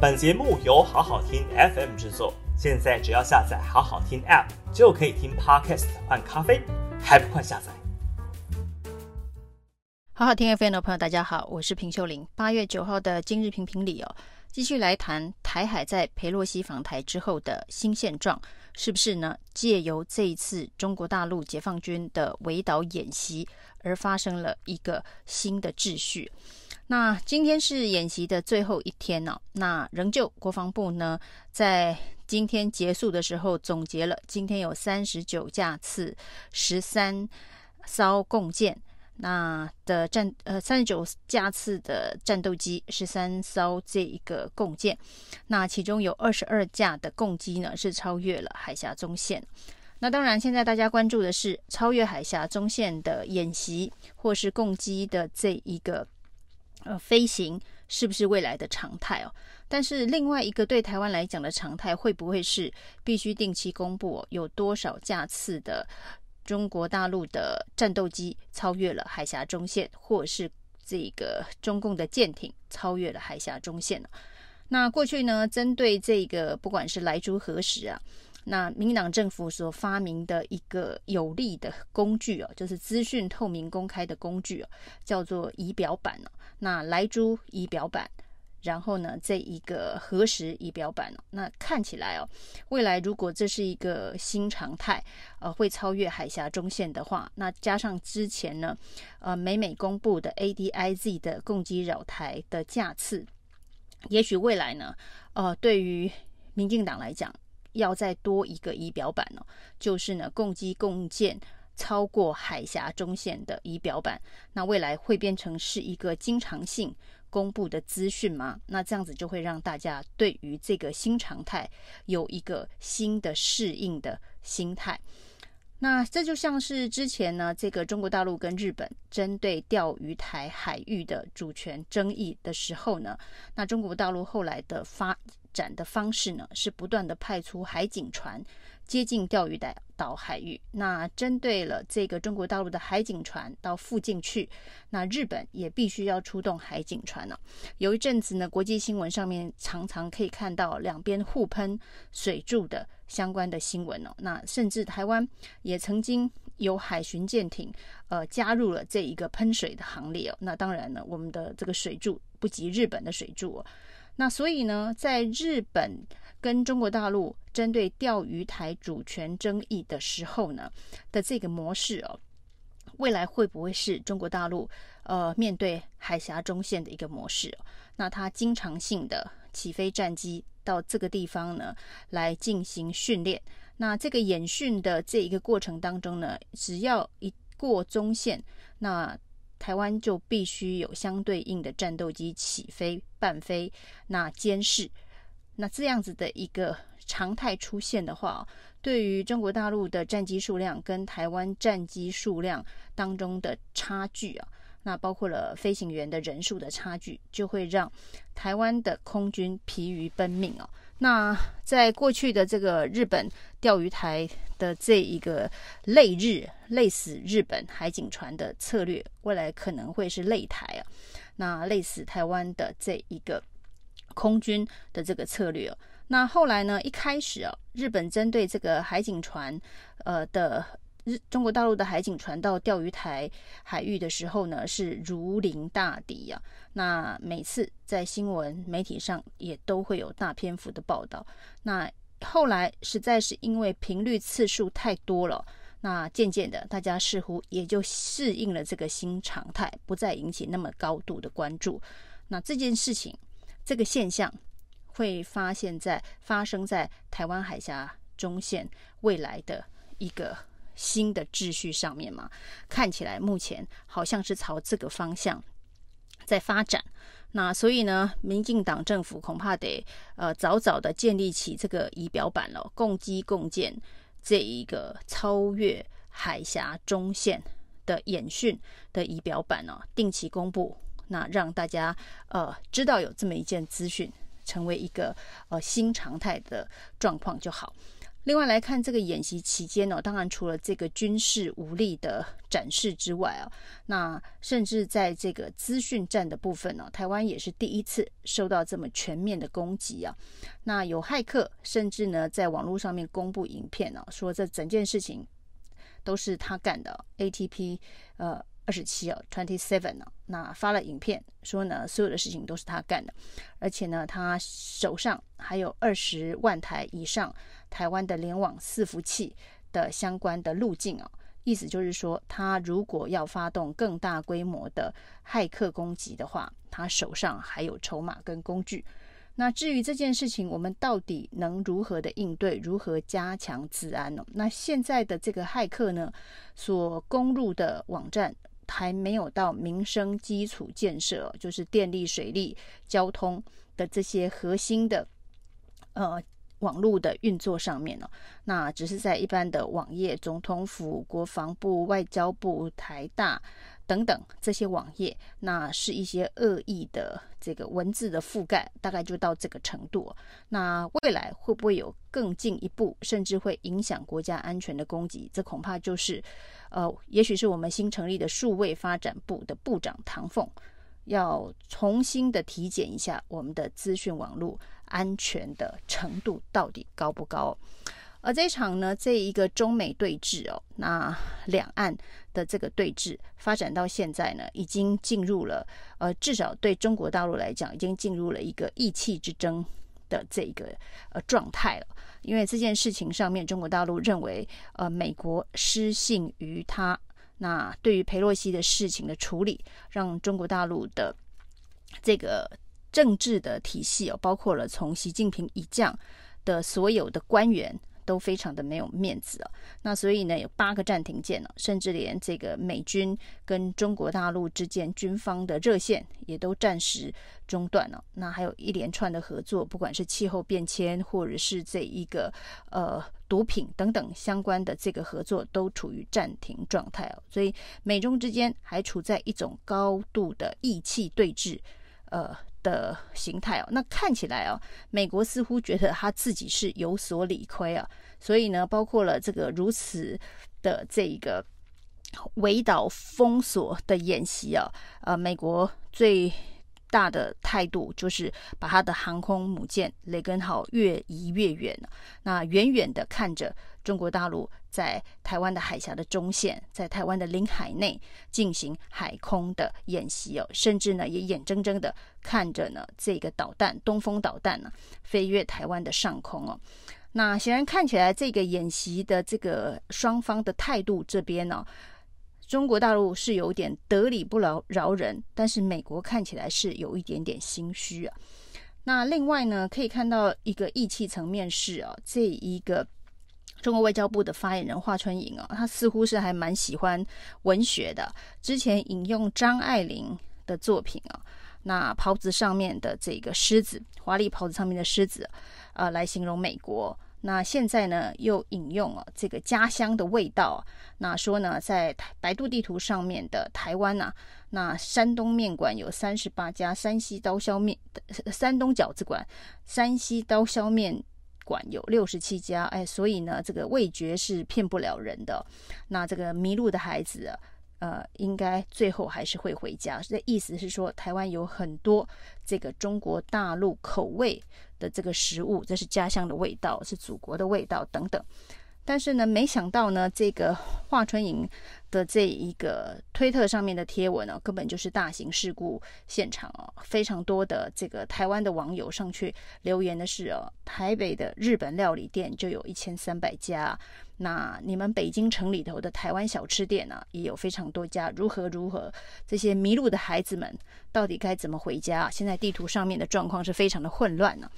本节目由好好听 FM 制作，现在只要下载好好听 App 就可以听 Podcast 换咖啡，还不快下载？好好听 FM 的朋友，大家好，我是平秀玲。八月九号的今日评评理哦，继续来谈台海在裴洛西访台之后的新现状，是不是呢？借由这一次中国大陆解放军的围岛演习而发生了一个新的秩序。那今天是演习的最后一天呢、哦，那仍旧国防部呢在今天结束的时候总结了，今天有三十九架次、十三艘共舰。那的战呃三十九架次的战斗机，十三艘这一个共舰，那其中有二十二架的共机呢是超越了海峡中线。那当然，现在大家关注的是超越海峡中线的演习，或是共机的这一个呃飞行，是不是未来的常态哦？但是另外一个对台湾来讲的常态，会不会是必须定期公布有多少架次的？中国大陆的战斗机超越了海峡中线，或是这个中共的舰艇超越了海峡中线。那过去呢，针对这个不管是莱猪核食啊，那民党政府所发明的一个有力的工具哦，就是资讯透明公开的工具哦，叫做仪表板。那莱猪仪表板。然后呢，这一个核食仪表板哦，那看起来哦，未来如果这是一个新常态，呃，会超越海峡中线的话，那加上之前呢，呃，美美公布的 ADIZ 的共机扰台的架次，也许未来呢，呃，对于民进党来讲，要再多一个仪表板哦，就是呢，共机共建超过海峡中线的仪表板，那未来会变成是一个经常性。公布的资讯吗？那这样子就会让大家对于这个新常态有一个新的适应的心态。那这就像是之前呢，这个中国大陆跟日本针对钓鱼台海域的主权争议的时候呢，那中国大陆后来的发展的方式呢，是不断的派出海警船。接近钓鱼台岛海域，那针对了这个中国大陆的海警船到附近去，那日本也必须要出动海警船了。有一阵子呢，国际新闻上面常常可以看到两边互喷水柱的相关的新闻哦。那甚至台湾也曾经有海巡舰艇呃加入了这一个喷水的行列哦。那当然呢，我们的这个水柱不及日本的水柱哦。那所以呢，在日本。跟中国大陆针对钓鱼台主权争议的时候呢的这个模式哦，未来会不会是中国大陆呃面对海峡中线的一个模式？那它经常性的起飞战机到这个地方呢来进行训练，那这个演训的这一个过程当中呢，只要一过中线，那台湾就必须有相对应的战斗机起飞伴飞，那监视。那这样子的一个常态出现的话，对于中国大陆的战机数量跟台湾战机数量当中的差距啊，那包括了飞行员的人数的差距，就会让台湾的空军疲于奔命哦。那在过去的这个日本钓鱼台的这一个累日累死日本海警船的策略，未来可能会是累台啊，那累死台湾的这一个。空军的这个策略，那后来呢？一开始啊，日本针对这个海警船，呃的中国大陆的海警船到钓鱼台海域的时候呢，是如临大敌啊。那每次在新闻媒体上也都会有大篇幅的报道。那后来实在是因为频率次数太多了，那渐渐的大家似乎也就适应了这个新常态，不再引起那么高度的关注。那这件事情。这个现象会发现在发生在台湾海峡中线未来的一个新的秩序上面嘛？看起来目前好像是朝这个方向在发展。那所以呢，民进党政府恐怕得呃早早的建立起这个仪表板了，共机共建这一个超越海峡中线的演训的仪表板哦，定期公布。那让大家呃知道有这么一件资讯，成为一个呃新常态的状况就好。另外来看这个演习期间呢，当然除了这个军事武力的展示之外啊，那甚至在这个资讯战的部分呢，台湾也是第一次受到这么全面的攻击啊。那有骇客甚至呢在网络上面公布影片啊，说这整件事情都是他干的。ATP 呃。二十七哦，twenty seven 呢？那发了影片说呢，所有的事情都是他干的，而且呢，他手上还有二十万台以上台湾的联网伺服器的相关的路径啊，意思就是说，他如果要发动更大规模的骇客攻击的话，他手上还有筹码跟工具。那至于这件事情，我们到底能如何的应对，如何加强治安呢？那现在的这个骇客呢，所攻入的网站。还没有到民生基础建设，就是电力、水利、交通的这些核心的呃网络的运作上面哦，那只是在一般的网页、总统府、国防部、外交部、台大。等等这些网页，那是一些恶意的这个文字的覆盖，大概就到这个程度。那未来会不会有更进一步，甚至会影响国家安全的攻击？这恐怕就是，呃，也许是我们新成立的数位发展部的部长唐凤要重新的体检一下我们的资讯网络安全的程度到底高不高。而这场呢，这一个中美对峙哦，那两岸的这个对峙发展到现在呢，已经进入了呃，至少对中国大陆来讲，已经进入了一个意气之争的这一个呃状态了。因为这件事情上面，中国大陆认为呃，美国失信于他，那对于裴洛西的事情的处理，让中国大陆的这个政治的体系哦，包括了从习近平以降的所有的官员。都非常的没有面子啊，那所以呢，有八个暂停键了，甚至连这个美军跟中国大陆之间军方的热线也都暂时中断了。那还有一连串的合作，不管是气候变迁或者是这一个呃毒品等等相关的这个合作，都处于暂停状态哦。所以美中之间还处在一种高度的意气对峙，呃。的形态哦，那看起来哦，美国似乎觉得他自己是有所理亏啊，所以呢，包括了这个如此的这一个围岛封锁的演习啊，呃，美国最大的态度就是把他的航空母舰雷根号越移越远，那远远的看着中国大陆在台湾的海峡的中线，在台湾的领海内进行海空的演习哦，甚至呢也眼睁睁的看着呢这个导弹东风导弹呢飞越台湾的上空哦。那显然看起来这个演习的这个双方的态度这边呢。中国大陆是有点得理不饶饶人，但是美国看起来是有一点点心虚啊。那另外呢，可以看到一个义气层面是啊，这一个中国外交部的发言人华春莹啊，他似乎是还蛮喜欢文学的。之前引用张爱玲的作品啊，那袍子上面的这个狮子，华丽袍子上面的狮子，呃，来形容美国。那现在呢，又引用了这个家乡的味道，那说呢，在百度地图上面的台湾呐、啊，那山东面馆有三十八家，山西刀削面、山东饺子馆、山西刀削面馆有六十七家，哎，所以呢，这个味觉是骗不了人的。那这个迷路的孩子、呃，应该最后还是会回家。这意思是说，台湾有很多这个中国大陆口味。的这个食物，这是家乡的味道，是祖国的味道等等。但是呢，没想到呢，这个华春莹的这一个推特上面的贴文呢、根本就是大型事故现场哦，非常多的这个台湾的网友上去留言的是哦，台北的日本料理店就有一千三百家，那你们北京城里头的台湾小吃店呢、也有非常多家，如何如何？这些迷路的孩子们到底该怎么回家？现在地图上面的状况是非常的混乱呢、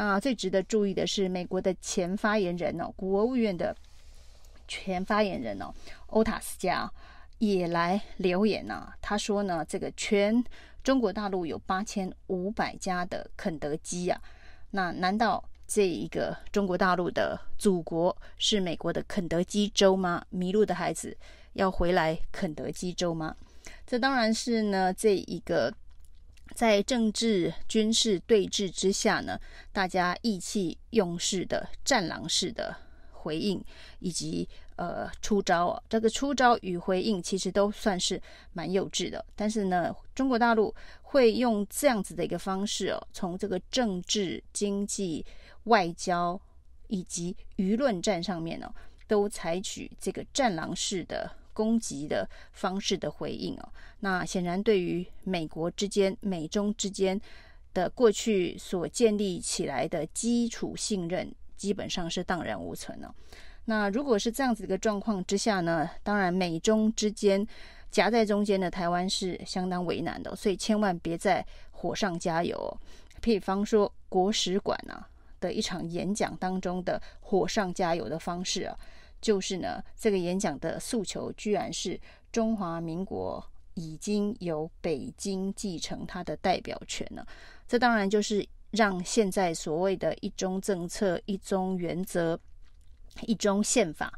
那最值得注意的是，美国的前发言人哦，国务院的前发言人哦，欧塔斯加也来留言呐、啊。他说呢，这个全中国大陆有八千五百家的肯德基啊，那难道这一个中国大陆的祖国是美国的肯德基州吗？迷路的孩子要回来肯德基州吗？这当然是呢，这一个。在政治军事对峙之下呢，大家意气用事的战狼式的回应以及呃出招啊。这个出招与回应其实都算是蛮幼稚的，但是呢，中国大陆会用这样子的一个方式哦，从这个政治、经济、外交以及舆论战上面呢，都采取这个战狼式的攻击的方式的回应哦。那显然对于美国之间、美中之间的过去所建立起来的基础信任，基本上是荡然无存了。那如果是这样子一个状况之下呢，当然美中之间夹在中间的台湾是相当为难的，所以千万别再火上加油。哦比方说国史馆啊的一场演讲当中的火上加油的方式啊，就是呢这个演讲的诉求居然是中华民国已经由北京继承它的代表权了。这当然就是让现在所谓的一中政策、一中原则、一中宪法，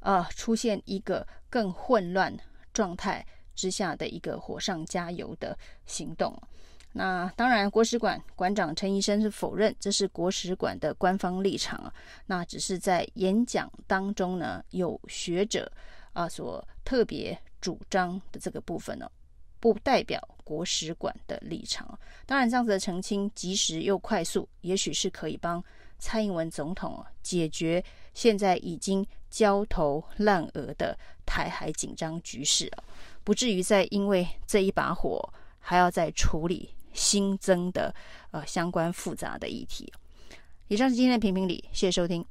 呃，出现一个更混乱状态之下的一个火上加油的行动。那当然，国史馆馆长陈仪生是否认这是国史馆的官方立场啊。那只是在演讲当中呢，有学者啊所特别主张的这个部分呢。不代表国史馆的立场。当然，这样子的澄清及时又快速，也许是可以帮蔡英文总统解决现在已经焦头烂额的台海紧张局势啊，不至于再因为这一把火还要再处理新增的呃相关复杂的议题。以上是今天的评评理，谢谢收听。